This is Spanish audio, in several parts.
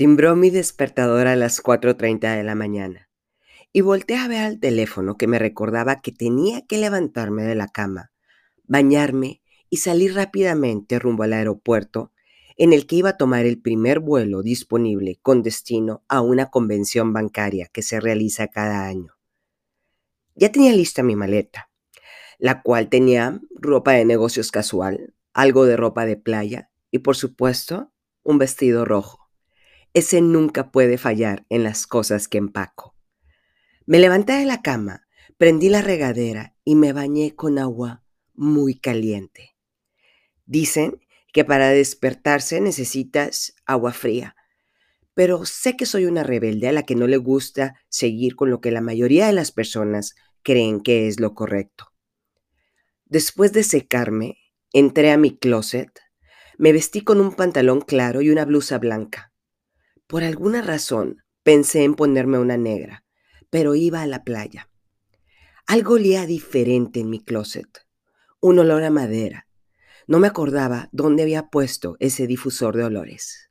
Timbró mi despertador a las 4.30 de la mañana y volteé a ver al teléfono que me recordaba que tenía que levantarme de la cama, bañarme y salir rápidamente rumbo al aeropuerto en el que iba a tomar el primer vuelo disponible con destino a una convención bancaria que se realiza cada año. Ya tenía lista mi maleta, la cual tenía ropa de negocios casual, algo de ropa de playa y por supuesto un vestido rojo. Ese nunca puede fallar en las cosas que empaco. Me levanté de la cama, prendí la regadera y me bañé con agua muy caliente. Dicen que para despertarse necesitas agua fría, pero sé que soy una rebelde a la que no le gusta seguir con lo que la mayoría de las personas creen que es lo correcto. Después de secarme, entré a mi closet, me vestí con un pantalón claro y una blusa blanca. Por alguna razón pensé en ponerme una negra, pero iba a la playa. Algo olía diferente en mi closet, un olor a madera. No me acordaba dónde había puesto ese difusor de olores.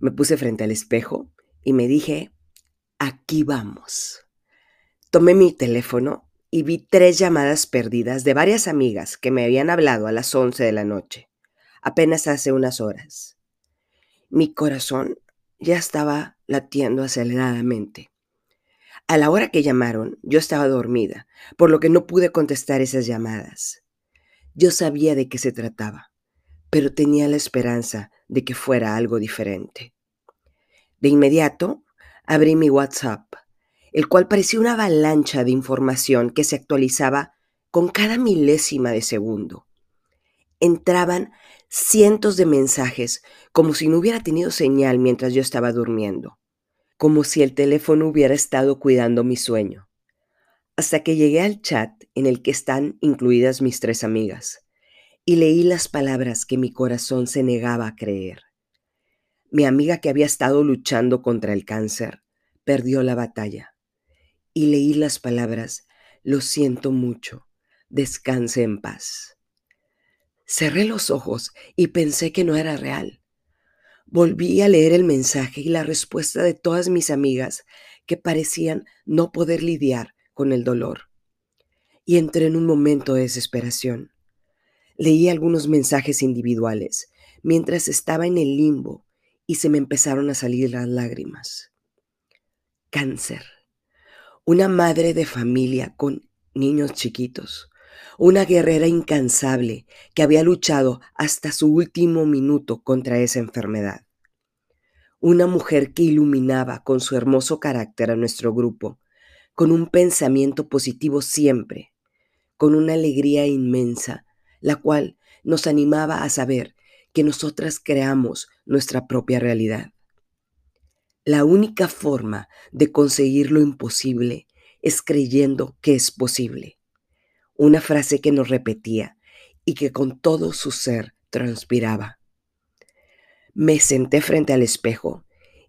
Me puse frente al espejo y me dije, aquí vamos. Tomé mi teléfono y vi tres llamadas perdidas de varias amigas que me habían hablado a las 11 de la noche, apenas hace unas horas. Mi corazón ya estaba latiendo aceleradamente. A la hora que llamaron, yo estaba dormida, por lo que no pude contestar esas llamadas. Yo sabía de qué se trataba, pero tenía la esperanza de que fuera algo diferente. De inmediato, abrí mi WhatsApp, el cual parecía una avalancha de información que se actualizaba con cada milésima de segundo. Entraban cientos de mensajes, como si no hubiera tenido señal mientras yo estaba durmiendo, como si el teléfono hubiera estado cuidando mi sueño, hasta que llegué al chat en el que están incluidas mis tres amigas, y leí las palabras que mi corazón se negaba a creer. Mi amiga que había estado luchando contra el cáncer perdió la batalla, y leí las palabras, lo siento mucho, descanse en paz. Cerré los ojos y pensé que no era real. Volví a leer el mensaje y la respuesta de todas mis amigas que parecían no poder lidiar con el dolor. Y entré en un momento de desesperación. Leí algunos mensajes individuales mientras estaba en el limbo y se me empezaron a salir las lágrimas. Cáncer. Una madre de familia con niños chiquitos una guerrera incansable que había luchado hasta su último minuto contra esa enfermedad. Una mujer que iluminaba con su hermoso carácter a nuestro grupo, con un pensamiento positivo siempre, con una alegría inmensa, la cual nos animaba a saber que nosotras creamos nuestra propia realidad. La única forma de conseguir lo imposible es creyendo que es posible una frase que nos repetía y que con todo su ser transpiraba. Me senté frente al espejo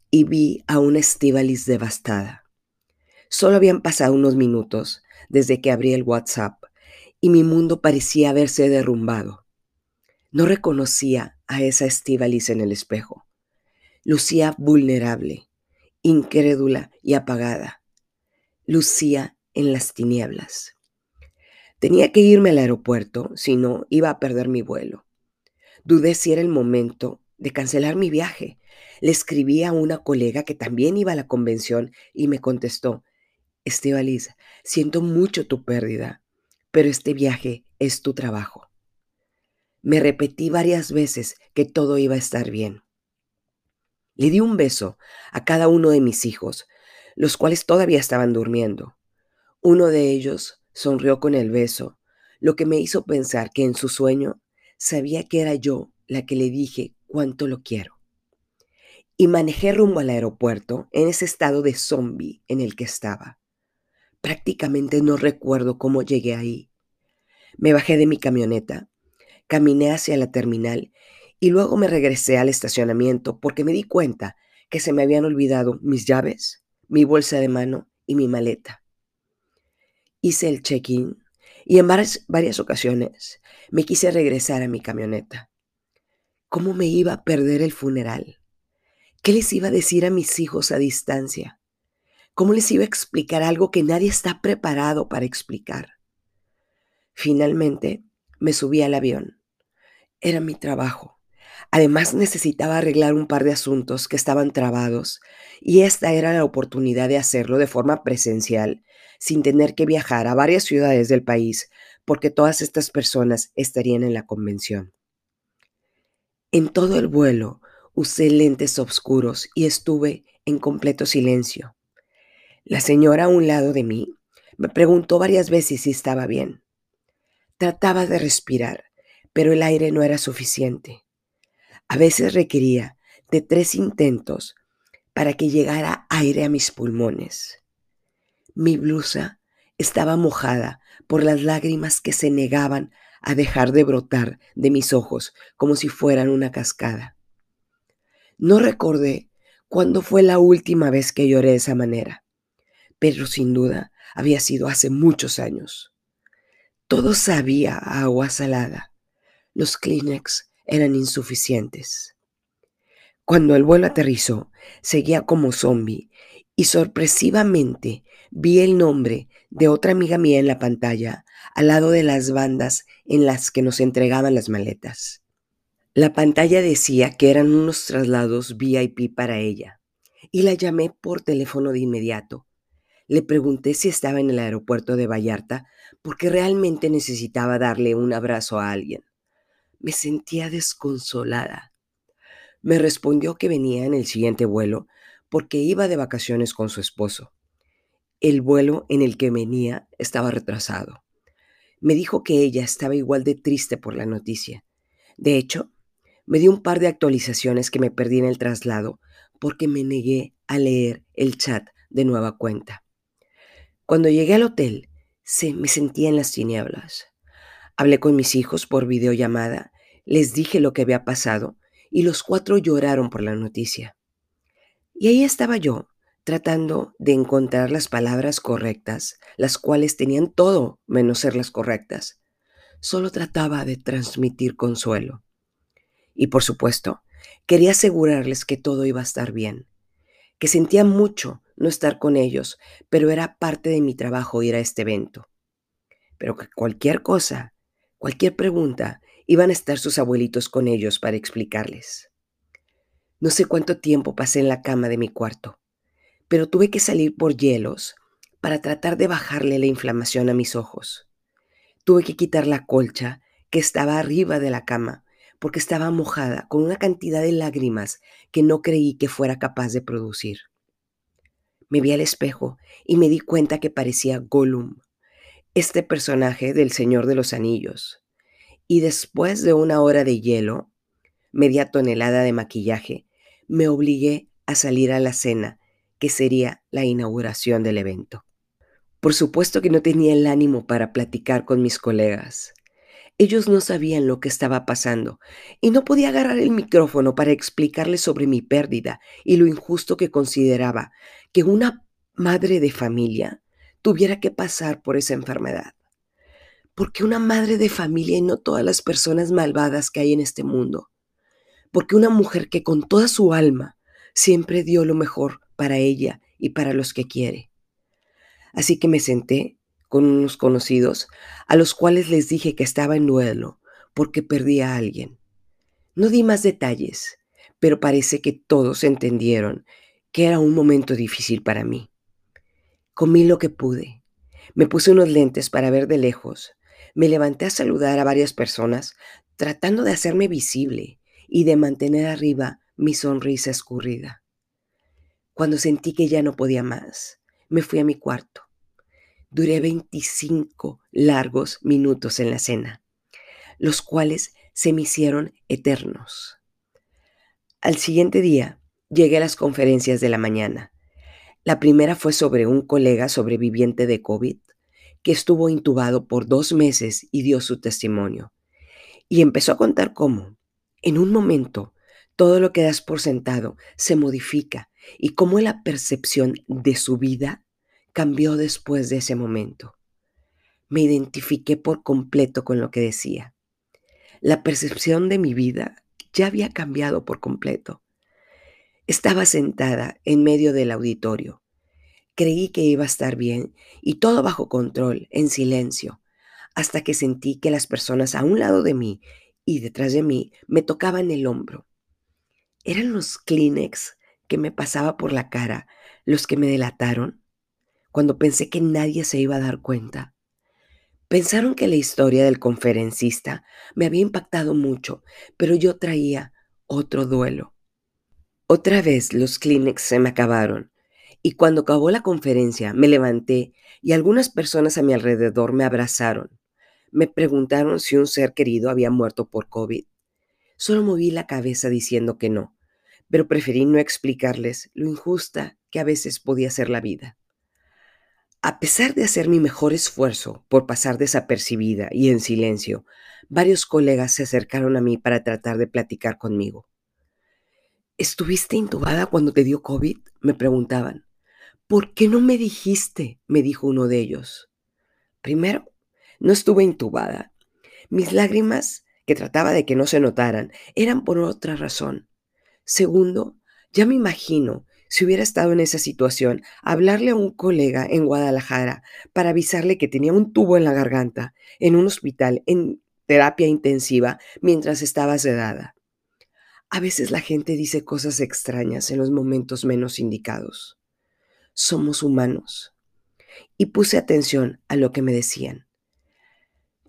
y vi a una Estivalis devastada. Solo habían pasado unos minutos desde que abrí el WhatsApp y mi mundo parecía haberse derrumbado. No reconocía a esa Estivalis en el espejo. Lucía vulnerable, incrédula y apagada. Lucía en las tinieblas. Tenía que irme al aeropuerto, si no, iba a perder mi vuelo. Dudé si era el momento de cancelar mi viaje. Le escribí a una colega que también iba a la convención y me contestó, Estebalis, siento mucho tu pérdida, pero este viaje es tu trabajo. Me repetí varias veces que todo iba a estar bien. Le di un beso a cada uno de mis hijos, los cuales todavía estaban durmiendo. Uno de ellos Sonrió con el beso, lo que me hizo pensar que en su sueño sabía que era yo la que le dije cuánto lo quiero. Y manejé rumbo al aeropuerto en ese estado de zombie en el que estaba. Prácticamente no recuerdo cómo llegué ahí. Me bajé de mi camioneta, caminé hacia la terminal y luego me regresé al estacionamiento porque me di cuenta que se me habían olvidado mis llaves, mi bolsa de mano y mi maleta hice el check-in y en varias, ocasiones me quise regresar a mi camioneta. ¿Cómo me iba a perder el funeral? ¿Qué les iba a decir a mis hijos a distancia? ¿Cómo les iba a explicar algo que nadie está preparado para explicar? Finalmente, me subí al avión. Era mi trabajo. Además, necesitaba arreglar un par de asuntos que estaban trabados y esta era la oportunidad de hacerlo de forma presencial, sin tener que viajar a varias ciudades del país, porque todas estas personas estarían en la convención. En todo el vuelo usé lentes oscuros y estuve en completo silencio. La señora a un lado de mí me preguntó varias veces si estaba bien. Trataba de respirar, pero el aire no era suficiente. A veces requería de tres intentos para que llegara aire a mis pulmones. Mi blusa estaba mojada por las lágrimas que se negaban a dejar de brotar de mis ojos como si fueran una cascada. No recordé cuándo fue la última vez que lloré de esa manera, pero sin duda había sido hace muchos años. Todo sabía a agua salada. Los Kleenex eran insuficientes. Cuando el vuelo aterrizó, seguía como zombie y sorpresivamente vi el nombre de otra amiga mía en la pantalla al lado de las bandas en las que nos entregaban las maletas. La pantalla decía que eran unos traslados VIP para ella y la llamé por teléfono de inmediato. Le pregunté si estaba en el aeropuerto de Vallarta porque realmente necesitaba darle un abrazo a alguien. Me sentía desconsolada. Me respondió que venía en el siguiente vuelo porque iba de vacaciones con su esposo. El vuelo en el que venía estaba retrasado. Me dijo que ella estaba igual de triste por la noticia. De hecho, me dio un par de actualizaciones que me perdí en el traslado porque me negué a leer el chat de nueva cuenta. Cuando llegué al hotel, se me sentía en las tinieblas. Hablé con mis hijos por videollamada, les dije lo que había pasado y los cuatro lloraron por la noticia. Y ahí estaba yo, tratando de encontrar las palabras correctas, las cuales tenían todo menos ser las correctas. Solo trataba de transmitir consuelo. Y por supuesto, quería asegurarles que todo iba a estar bien, que sentía mucho no estar con ellos, pero era parte de mi trabajo ir a este evento. Pero que cualquier cosa, cualquier pregunta, iban a estar sus abuelitos con ellos para explicarles. No sé cuánto tiempo pasé en la cama de mi cuarto, pero tuve que salir por hielos para tratar de bajarle la inflamación a mis ojos. Tuve que quitar la colcha que estaba arriba de la cama porque estaba mojada con una cantidad de lágrimas que no creí que fuera capaz de producir. Me vi al espejo y me di cuenta que parecía Gollum, este personaje del Señor de los Anillos. Y después de una hora de hielo, media tonelada de maquillaje me obligué a salir a la cena, que sería la inauguración del evento. Por supuesto que no tenía el ánimo para platicar con mis colegas. Ellos no sabían lo que estaba pasando y no podía agarrar el micrófono para explicarles sobre mi pérdida y lo injusto que consideraba que una madre de familia tuviera que pasar por esa enfermedad. Porque una madre de familia y no todas las personas malvadas que hay en este mundo porque una mujer que con toda su alma siempre dio lo mejor para ella y para los que quiere. Así que me senté con unos conocidos a los cuales les dije que estaba en duelo porque perdí a alguien. No di más detalles, pero parece que todos entendieron que era un momento difícil para mí. Comí lo que pude. Me puse unos lentes para ver de lejos. Me levanté a saludar a varias personas, tratando de hacerme visible y de mantener arriba mi sonrisa escurrida. Cuando sentí que ya no podía más, me fui a mi cuarto. Duré 25 largos minutos en la cena, los cuales se me hicieron eternos. Al siguiente día llegué a las conferencias de la mañana. La primera fue sobre un colega sobreviviente de COVID que estuvo intubado por dos meses y dio su testimonio. Y empezó a contar cómo, en un momento, todo lo que das por sentado se modifica y cómo la percepción de su vida cambió después de ese momento. Me identifiqué por completo con lo que decía. La percepción de mi vida ya había cambiado por completo. Estaba sentada en medio del auditorio. Creí que iba a estar bien y todo bajo control, en silencio, hasta que sentí que las personas a un lado de mí y detrás de mí me tocaban el hombro. ¿Eran los Kleenex que me pasaba por la cara los que me delataron? Cuando pensé que nadie se iba a dar cuenta. Pensaron que la historia del conferencista me había impactado mucho, pero yo traía otro duelo. Otra vez los Kleenex se me acabaron y cuando acabó la conferencia me levanté y algunas personas a mi alrededor me abrazaron. Me preguntaron si un ser querido había muerto por COVID. Solo moví la cabeza diciendo que no, pero preferí no explicarles lo injusta que a veces podía ser la vida. A pesar de hacer mi mejor esfuerzo por pasar desapercibida y en silencio, varios colegas se acercaron a mí para tratar de platicar conmigo. ¿Estuviste intubada cuando te dio COVID? me preguntaban. ¿Por qué no me dijiste? me dijo uno de ellos. Primero, no estuve intubada. Mis lágrimas, que trataba de que no se notaran, eran por otra razón. Segundo, ya me imagino, si hubiera estado en esa situación, hablarle a un colega en Guadalajara para avisarle que tenía un tubo en la garganta en un hospital en terapia intensiva mientras estaba sedada. A veces la gente dice cosas extrañas en los momentos menos indicados. Somos humanos. Y puse atención a lo que me decían.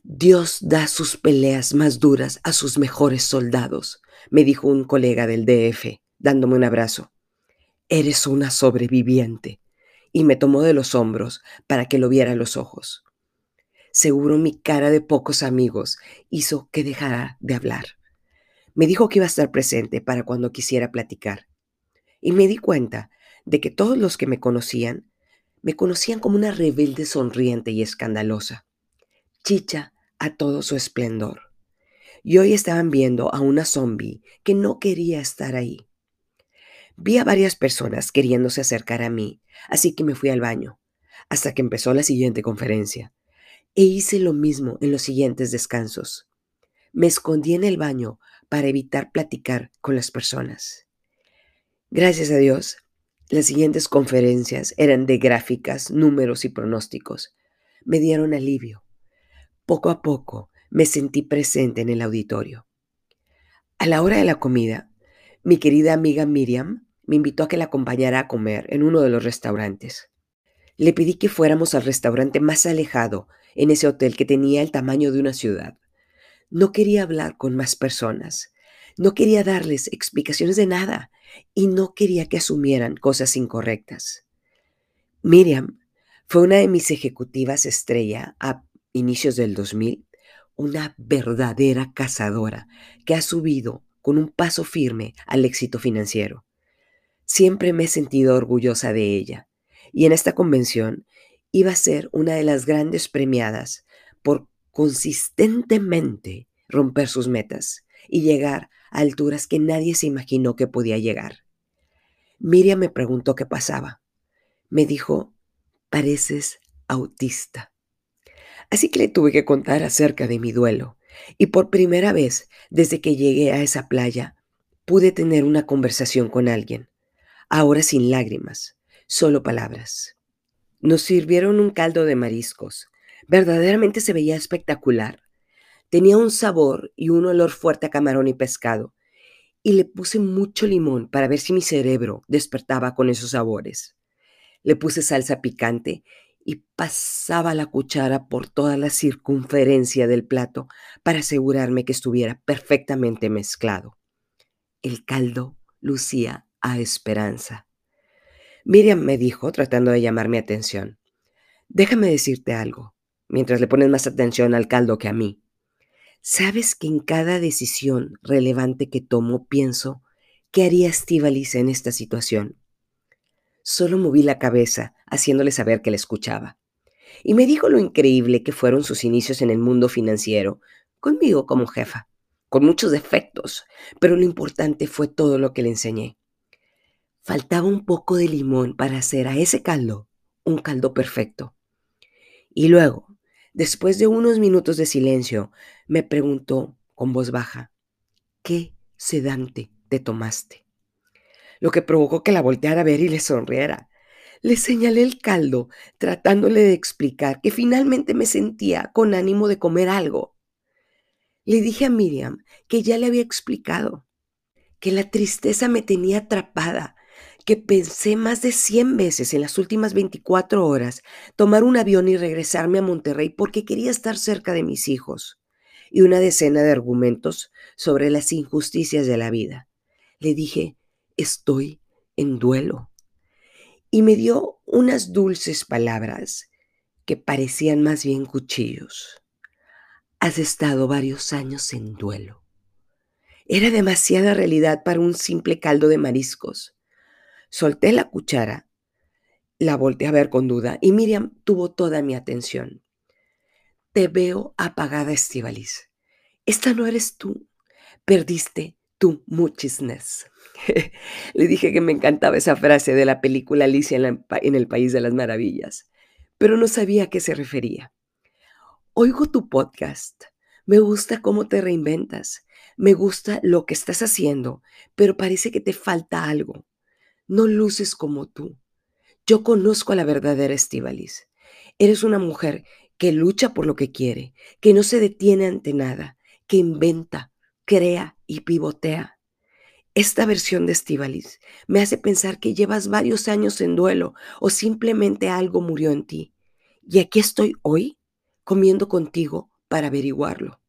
Dios da sus peleas más duras a sus mejores soldados, me dijo un colega del DF, dándome un abrazo. Eres una sobreviviente. Y me tomó de los hombros para que lo viera a los ojos. Seguro mi cara de pocos amigos hizo que dejara de hablar. Me dijo que iba a estar presente para cuando quisiera platicar. Y me di cuenta de que todos los que me conocían, me conocían como una rebelde sonriente y escandalosa. Chicha a todo su esplendor. Y hoy estaban viendo a una zombie que no quería estar ahí. Vi a varias personas queriéndose acercar a mí, así que me fui al baño, hasta que empezó la siguiente conferencia. E hice lo mismo en los siguientes descansos. Me escondí en el baño para evitar platicar con las personas. Gracias a Dios, las siguientes conferencias eran de gráficas, números y pronósticos. Me dieron alivio. Poco a poco me sentí presente en el auditorio. A la hora de la comida, mi querida amiga Miriam me invitó a que la acompañara a comer en uno de los restaurantes. Le pedí que fuéramos al restaurante más alejado en ese hotel que tenía el tamaño de una ciudad. No quería hablar con más personas. No quería darles explicaciones de nada y no quería que asumieran cosas incorrectas. Miriam fue una de mis ejecutivas estrella a inicios del 2000, una verdadera cazadora que ha subido con un paso firme al éxito financiero. Siempre me he sentido orgullosa de ella y en esta convención iba a ser una de las grandes premiadas por consistentemente romper sus metas y llegar a alturas que nadie se imaginó que podía llegar. Miriam me preguntó qué pasaba. Me dijo, pareces autista. Así que le tuve que contar acerca de mi duelo. Y por primera vez desde que llegué a esa playa, pude tener una conversación con alguien. Ahora sin lágrimas, solo palabras. Nos sirvieron un caldo de mariscos. Verdaderamente se veía espectacular. Tenía un sabor y un olor fuerte a camarón y pescado. Y le puse mucho limón para ver si mi cerebro despertaba con esos sabores. Le puse salsa picante y pasaba la cuchara por toda la circunferencia del plato para asegurarme que estuviera perfectamente mezclado. El caldo lucía a esperanza. Miriam me dijo, tratando de llamar mi atención, déjame decirte algo, mientras le pones más atención al caldo que a mí. Sabes que en cada decisión relevante que tomo pienso, ¿qué haría Estivalis en esta situación? Solo moví la cabeza, haciéndole saber que la escuchaba. Y me dijo lo increíble que fueron sus inicios en el mundo financiero, conmigo como jefa, con muchos defectos, pero lo importante fue todo lo que le enseñé. Faltaba un poco de limón para hacer a ese caldo un caldo perfecto. Y luego, después de unos minutos de silencio, me preguntó con voz baja, ¿qué sedante te tomaste? lo que provocó que la volteara a ver y le sonriera. Le señalé el caldo, tratándole de explicar que finalmente me sentía con ánimo de comer algo. Le dije a Miriam que ya le había explicado, que la tristeza me tenía atrapada, que pensé más de 100 veces en las últimas 24 horas tomar un avión y regresarme a Monterrey porque quería estar cerca de mis hijos, y una decena de argumentos sobre las injusticias de la vida. Le dije, estoy en duelo y me dio unas dulces palabras que parecían más bien cuchillos. Has estado varios años en duelo. Era demasiada realidad para un simple caldo de mariscos. Solté la cuchara, la volteé a ver con duda y Miriam tuvo toda mi atención. Te veo apagada, Estivalis. Esta no eres tú. Perdiste tu muchisness. Le dije que me encantaba esa frase de la película Alicia en, el País de las Maravillas, pero no sabía a qué se refería. Oigo tu podcast. Me gusta cómo te reinventas. Me gusta lo que estás haciendo, pero parece que te falta algo. No luces como tú. Yo conozco a la verdadera Estivalis. Eres una mujer que lucha por lo que quiere, que no se detiene ante nada, que inventa, crea y pivotea. Esta versión de Estivalis me hace pensar que llevas varios años en duelo o simplemente algo murió en ti. Y aquí estoy hoy comiendo contigo para averiguarlo.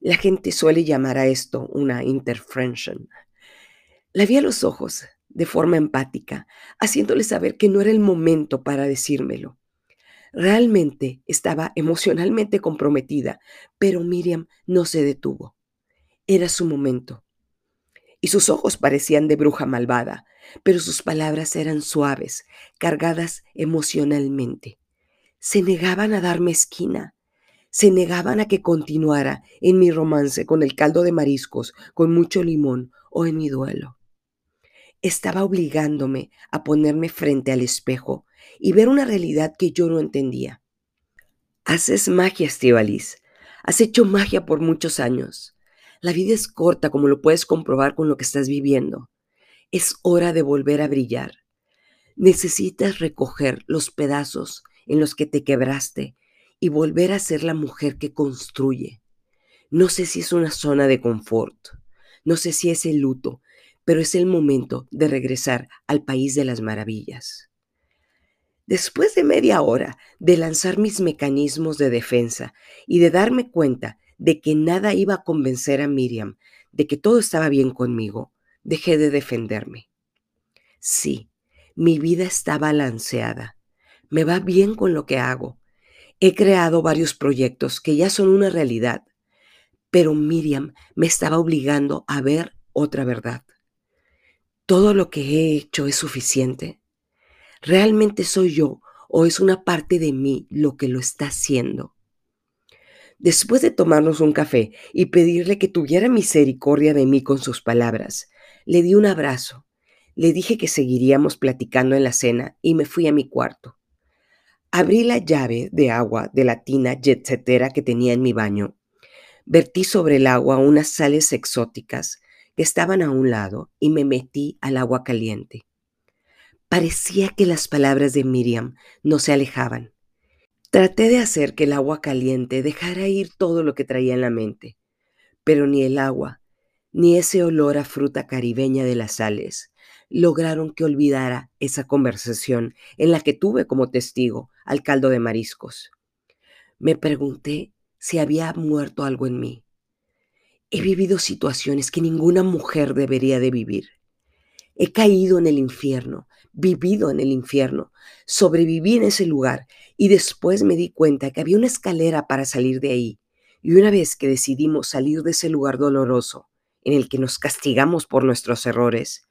La gente suele llamar a esto una interfriendship. La vi a los ojos de forma empática, haciéndole saber que no era el momento para decírmelo. Realmente estaba emocionalmente comprometida, pero Miriam no se detuvo. Era su momento y sus ojos parecían de bruja malvada, pero sus palabras eran suaves, cargadas emocionalmente. Se negaban a darme esquina, se negaban a que continuara en mi romance con el caldo de mariscos, con mucho limón o en mi duelo. Estaba obligándome a ponerme frente al espejo y ver una realidad que yo no entendía. Haces magia, Estivalis. Has hecho magia por muchos años. La vida es corta, como lo puedes comprobar con lo que estás viviendo. Es hora de volver a brillar. Necesitas recoger los pedazos en los que te quebraste y volver a ser la mujer que construye. No sé si es una zona de confort, no sé si es el luto, pero es el momento de regresar al país de las maravillas. Después de media hora de lanzar mis mecanismos de defensa y de darme cuenta de que nada iba a convencer a Miriam de que todo estaba bien conmigo, dejé de defenderme. Sí, mi vida está balanceada. Me va bien con lo que hago. He creado varios proyectos que ya son una realidad, pero Miriam me estaba obligando a ver otra verdad. ¿Todo lo que he hecho es suficiente? ¿Realmente soy yo o es una parte de mí lo que lo está haciendo? Después de tomarnos un café y pedirle que tuviera misericordia de mí con sus palabras, le di un abrazo, le dije que seguiríamos platicando en la cena y me fui a mi cuarto. Abrí la llave de agua de la tina jetsetera que tenía en mi baño. Vertí sobre el agua unas sales exóticas que estaban a un lado y me metí al agua caliente. Parecía que las palabras de Miriam no se alejaban. Traté de hacer que el agua caliente dejara ir todo lo que traía en la mente, pero ni el agua, ni ese olor a fruta caribeña de las sales lograron que olvidara esa conversación en la que tuve como testigo al caldo de mariscos. Me pregunté si había muerto algo en mí. He vivido situaciones que ninguna mujer debería de vivir. He caído en el infierno, vivido en el infierno, sobreviví en ese lugar y después me di cuenta que había una escalera para salir de ahí. Y una vez que decidimos salir de ese lugar doloroso, en el que nos castigamos por nuestros errores,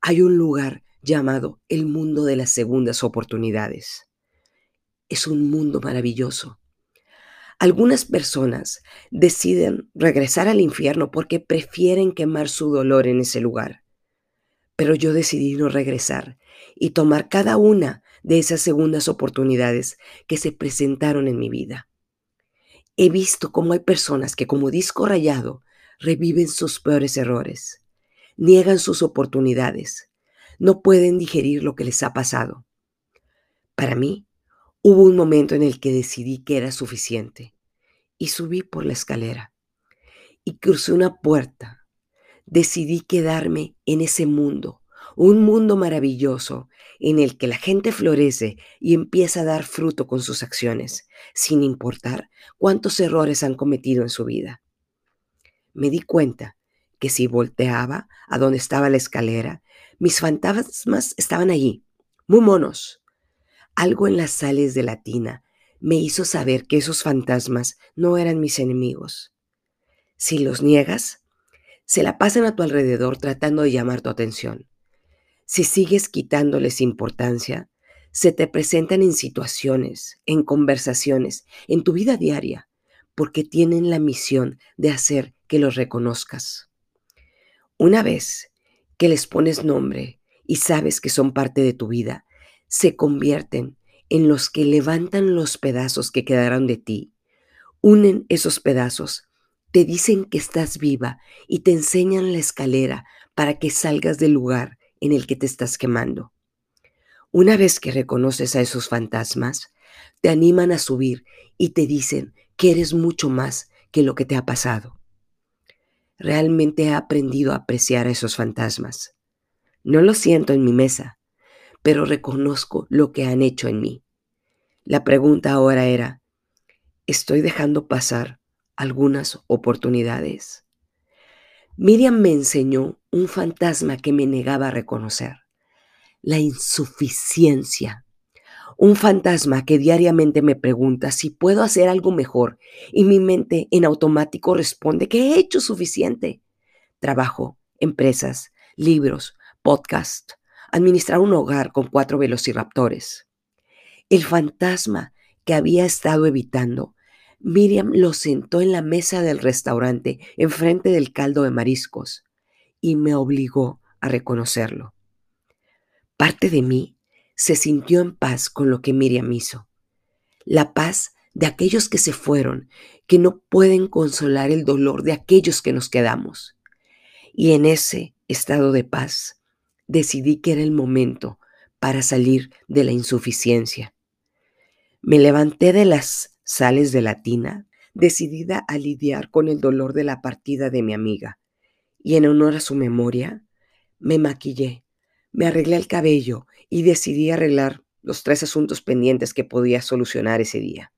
hay un lugar llamado el mundo de las segundas oportunidades. Es un mundo maravilloso. Algunas personas deciden regresar al infierno porque prefieren quemar su dolor en ese lugar. Pero yo decidí no regresar y tomar cada una de esas segundas oportunidades que se presentaron en mi vida. He visto cómo hay personas que como disco rayado reviven sus peores errores. niegan sus oportunidades, no pueden digerir lo que les ha pasado. Para mí, hubo un momento en el que decidí que era suficiente y subí por la escalera y crucé una puerta. Decidí quedarme en ese mundo, un mundo maravilloso en el que la gente florece y empieza a dar fruto con sus acciones, sin importar cuántos errores han cometido en su vida. Me di cuenta que si volteaba a donde estaba la escalera, mis fantasmas estaban allí, muy monos. Algo en las sales de la tina me hizo saber que esos fantasmas no eran mis enemigos. Si los niegas, se la pasan a tu alrededor tratando de llamar tu atención. Si sigues quitándoles importancia, se te presentan en situaciones, en conversaciones, en tu vida diaria, porque tienen la misión de hacer que los reconozcas. Una vez que les pones nombre y sabes que son parte de tu vida, se convierten en los que levantan los pedazos que quedaron de ti, unen esos pedazos, te dicen que estás viva y te enseñan la escalera para que salgas del lugar en el que te estás quemando. Una vez que reconoces a esos fantasmas, te animan a subir y te dicen que eres mucho más que lo que te ha pasado. Realmente he aprendido a apreciar a esos fantasmas. No lo siento en mi mesa, pero reconozco lo que han hecho en mí. La pregunta ahora era, ¿estoy dejando pasar algunas oportunidades? Miriam me enseñó un fantasma que me negaba a reconocer, la insuficiencia. Un fantasma que diariamente me pregunta si puedo hacer algo mejor y mi mente en automático responde que he hecho suficiente. Trabajo, empresas, libros, podcast, administrar un hogar con cuatro velociraptores. El fantasma que había estado evitando, Miriam lo sentó en la mesa del restaurante enfrente del caldo de mariscos y me obligó a reconocerlo. Parte de mí se sintió en paz con lo que Miriam hizo. La paz de aquellos que se fueron, que no pueden consolar el dolor de aquellos que nos quedamos. Y en ese estado de paz decidí que era el momento para salir de la insuficiencia. Me levanté de las sales de la tina, decidida a lidiar con el dolor de la partida de mi amiga y en honor a su memoria, me maquillé, me arreglé el cabello y decidí arreglar los tres asuntos pendientes que podía solucionar ese día.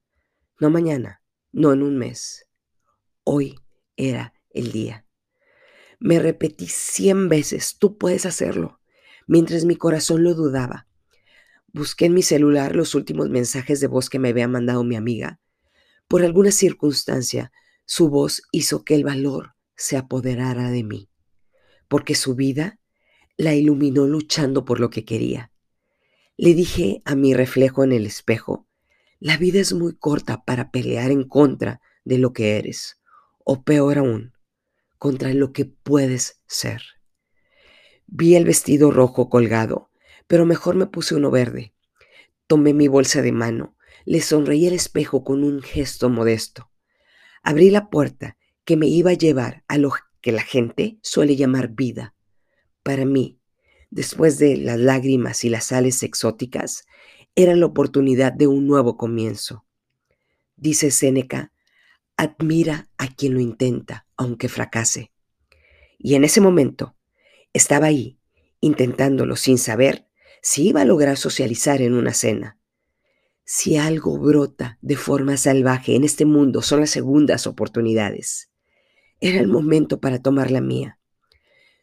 No mañana, no en un mes. Hoy era el día. Me repetí cien veces, tú puedes hacerlo, mientras mi corazón lo dudaba. Busqué en mi celular los últimos mensajes de voz que me había mandado mi amiga. Por alguna circunstancia, su voz hizo que el valor se apoderara de mí, porque su vida la iluminó luchando por lo que quería. Le dije a mi reflejo en el espejo, la vida es muy corta para pelear en contra de lo que eres, o peor aún, contra lo que puedes ser. Vi el vestido rojo colgado, pero mejor me puse uno verde. Tomé mi bolsa de mano, le sonreí al espejo con un gesto modesto. Abrí la puerta que me iba a llevar a lo que la gente suele llamar vida. Para mí, después de las lágrimas y las sales exóticas, era la oportunidad de un nuevo comienzo. Dice Séneca, admira a quien lo intenta, aunque fracase. Y en ese momento estaba ahí, intentándolo sin saber si iba a lograr socializar en una cena. Si algo brota de forma salvaje en este mundo son las segundas oportunidades. Era el momento para tomar la mía.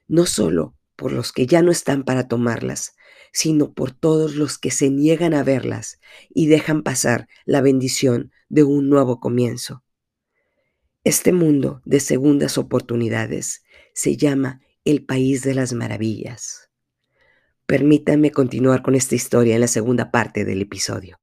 No solo por los que ya no están para tomarlas, sino por todos los que se niegan a verlas y dejan pasar la bendición de un nuevo comienzo. Este mundo de segundas oportunidades se llama el país de las maravillas. Permítanme continuar con esta historia en la segunda parte del episodio.